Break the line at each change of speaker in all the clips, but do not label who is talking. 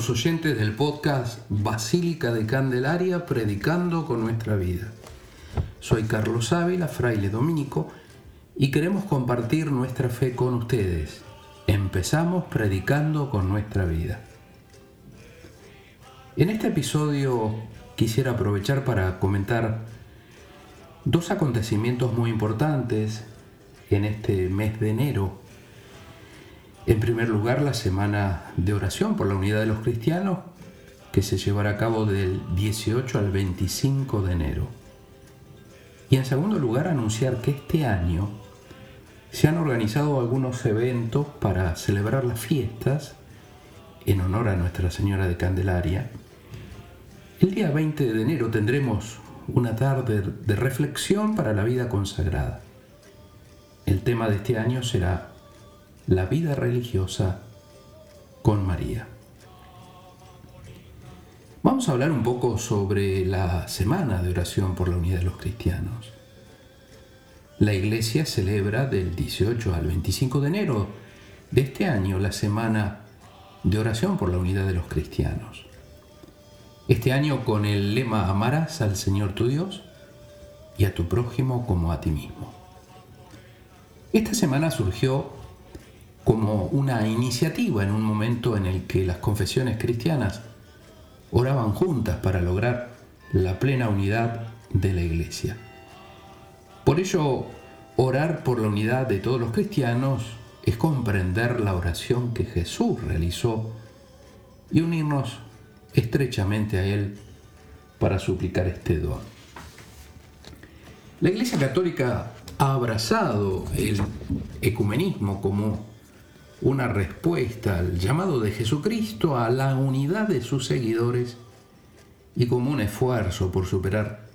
los oyentes del podcast Basílica de Candelaria Predicando con nuestra vida. Soy Carlos Ávila, fraile dominico, y queremos compartir nuestra fe con ustedes. Empezamos predicando con nuestra vida. En este episodio quisiera aprovechar para comentar dos acontecimientos muy importantes en este mes de enero en primer lugar, la semana de oración por la unidad de los cristianos, que se llevará a cabo del 18 al 25 de enero. Y en segundo lugar, anunciar que este año se han organizado algunos eventos para celebrar las fiestas en honor a Nuestra Señora de Candelaria. El día 20 de enero tendremos una tarde de reflexión para la vida consagrada. El tema de este año será la vida religiosa con María. Vamos a hablar un poco sobre la semana de oración por la unidad de los cristianos. La iglesia celebra del 18 al 25 de enero de este año la semana de oración por la unidad de los cristianos. Este año con el lema amarás al Señor tu Dios y a tu prójimo como a ti mismo. Esta semana surgió como una iniciativa en un momento en el que las confesiones cristianas oraban juntas para lograr la plena unidad de la iglesia. Por ello, orar por la unidad de todos los cristianos es comprender la oración que Jesús realizó y unirnos estrechamente a Él para suplicar este don. La Iglesia Católica ha abrazado el ecumenismo como una respuesta al llamado de Jesucristo a la unidad de sus seguidores y como un esfuerzo por superar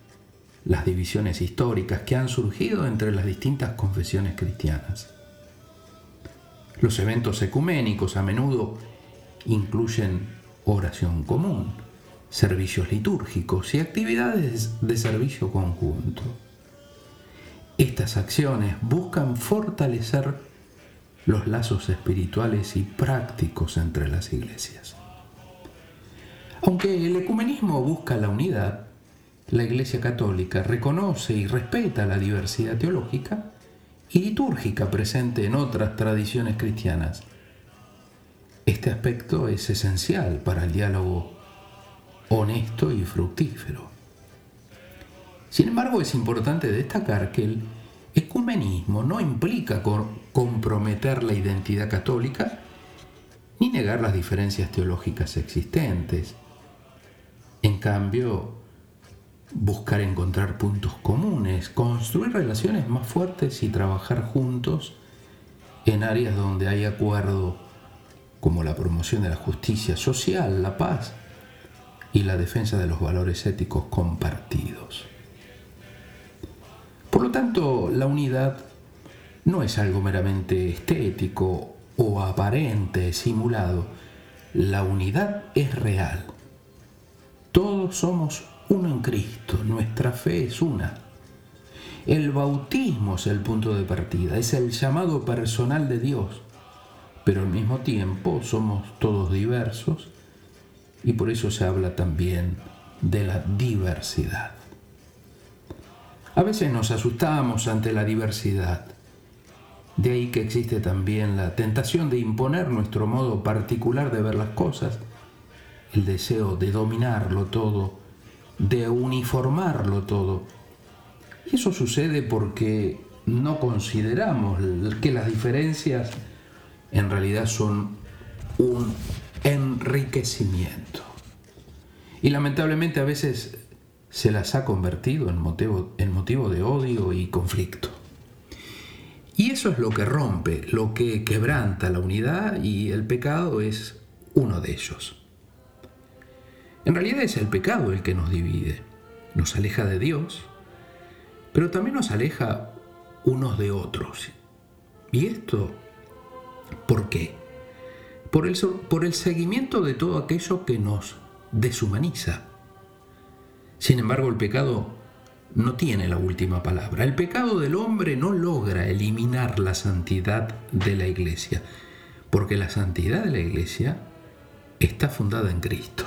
las divisiones históricas que han surgido entre las distintas confesiones cristianas. Los eventos ecuménicos a menudo incluyen oración común, servicios litúrgicos y actividades de servicio conjunto. Estas acciones buscan fortalecer los lazos espirituales y prácticos entre las iglesias. Aunque el ecumenismo busca la unidad, la Iglesia Católica reconoce y respeta la diversidad teológica y litúrgica presente en otras tradiciones cristianas. Este aspecto es esencial para el diálogo honesto y fructífero. Sin embargo, es importante destacar que el ecumenismo no implica comprometer la identidad católica ni negar las diferencias teológicas existentes. En cambio, buscar encontrar puntos comunes, construir relaciones más fuertes y trabajar juntos en áreas donde hay acuerdo como la promoción de la justicia social, la paz y la defensa de los valores éticos compartidos. Por lo tanto, la unidad no es algo meramente estético o aparente, simulado. La unidad es real. Todos somos uno en Cristo, nuestra fe es una. El bautismo es el punto de partida, es el llamado personal de Dios, pero al mismo tiempo somos todos diversos y por eso se habla también de la diversidad. A veces nos asustamos ante la diversidad. De ahí que existe también la tentación de imponer nuestro modo particular de ver las cosas, el deseo de dominarlo todo, de uniformarlo todo. Y eso sucede porque no consideramos que las diferencias en realidad son un enriquecimiento. Y lamentablemente a veces se las ha convertido en motivo, en motivo de odio y conflicto. Y eso es lo que rompe, lo que quebranta la unidad y el pecado es uno de ellos. En realidad es el pecado el que nos divide, nos aleja de Dios, pero también nos aleja unos de otros. ¿Y esto por qué? Por el, por el seguimiento de todo aquello que nos deshumaniza sin embargo, el pecado no tiene la última palabra. El pecado del hombre no logra eliminar la santidad de la iglesia, porque la santidad de la iglesia está fundada en Cristo.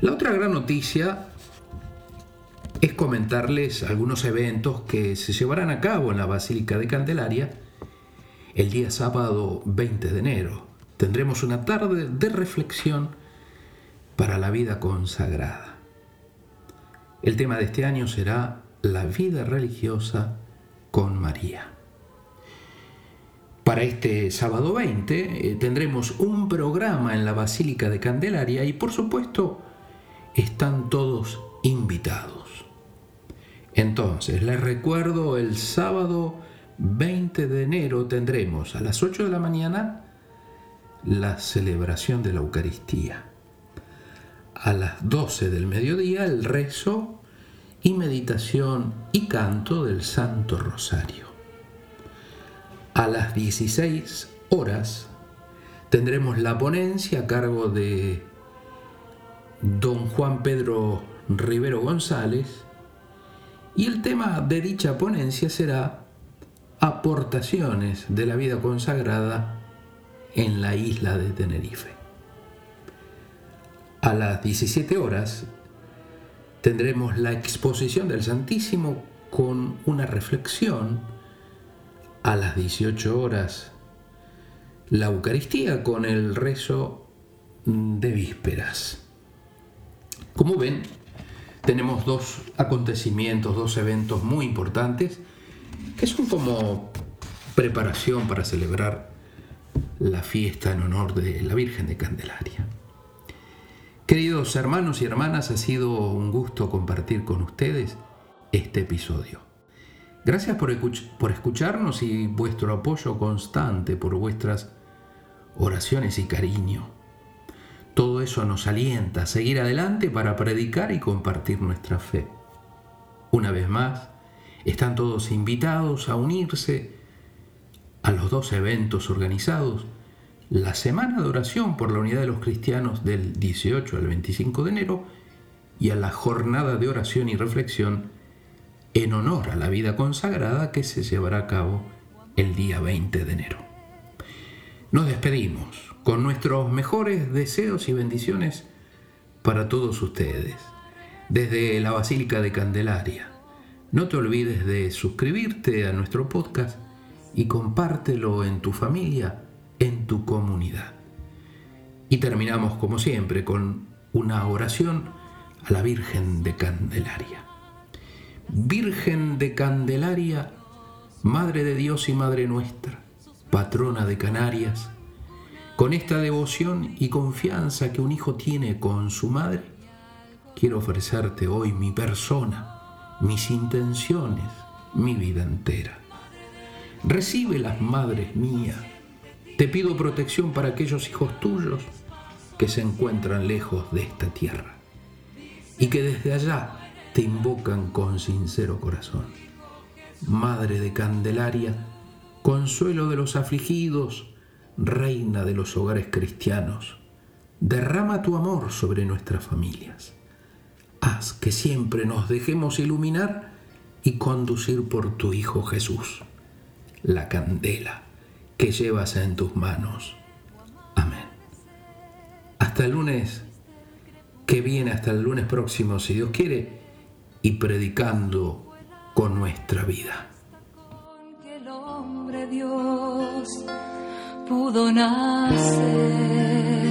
La otra gran noticia es comentarles algunos eventos que se llevarán a cabo en la Basílica de Candelaria el día sábado 20 de enero. Tendremos una tarde de reflexión para la vida consagrada. El tema de este año será la vida religiosa con María. Para este sábado 20 eh, tendremos un programa en la Basílica de Candelaria y por supuesto están todos invitados. Entonces, les recuerdo, el sábado 20 de enero tendremos a las 8 de la mañana la celebración de la Eucaristía. A las 12 del mediodía el rezo y meditación y canto del Santo Rosario. A las 16 horas tendremos la ponencia a cargo de don Juan Pedro Rivero González y el tema de dicha ponencia será aportaciones de la vida consagrada en la isla de Tenerife. A las 17 horas tendremos la exposición del Santísimo con una reflexión. A las 18 horas la Eucaristía con el rezo de vísperas. Como ven, tenemos dos acontecimientos, dos eventos muy importantes que son como preparación para celebrar la fiesta en honor de la Virgen de Candelaria. Queridos hermanos y hermanas, ha sido un gusto compartir con ustedes este episodio. Gracias por, por escucharnos y vuestro apoyo constante, por vuestras oraciones y cariño. Todo eso nos alienta a seguir adelante para predicar y compartir nuestra fe. Una vez más, están todos invitados a unirse a los dos eventos organizados la semana de oración por la unidad de los cristianos del 18 al 25 de enero y a la jornada de oración y reflexión en honor a la vida consagrada que se llevará a cabo el día 20 de enero. Nos despedimos con nuestros mejores deseos y bendiciones para todos ustedes desde la Basílica de Candelaria. No te olvides de suscribirte a nuestro podcast y compártelo en tu familia tu comunidad. Y terminamos como siempre con una oración a la Virgen de Candelaria. Virgen de Candelaria, Madre de Dios y Madre nuestra, patrona de Canarias, con esta devoción y confianza que un hijo tiene con su madre, quiero ofrecerte hoy mi persona, mis intenciones, mi vida entera. Recibe las madres mías te pido protección para aquellos hijos tuyos que se encuentran lejos de esta tierra y que desde allá te invocan con sincero corazón. Madre de Candelaria, consuelo de los afligidos, reina de los hogares cristianos, derrama tu amor sobre nuestras familias. Haz que siempre nos dejemos iluminar y conducir por tu Hijo Jesús, la candela que llevas en tus manos. Amén. Hasta el lunes que viene, hasta el lunes próximo, si Dios quiere, y predicando con nuestra vida.
pudo nacer.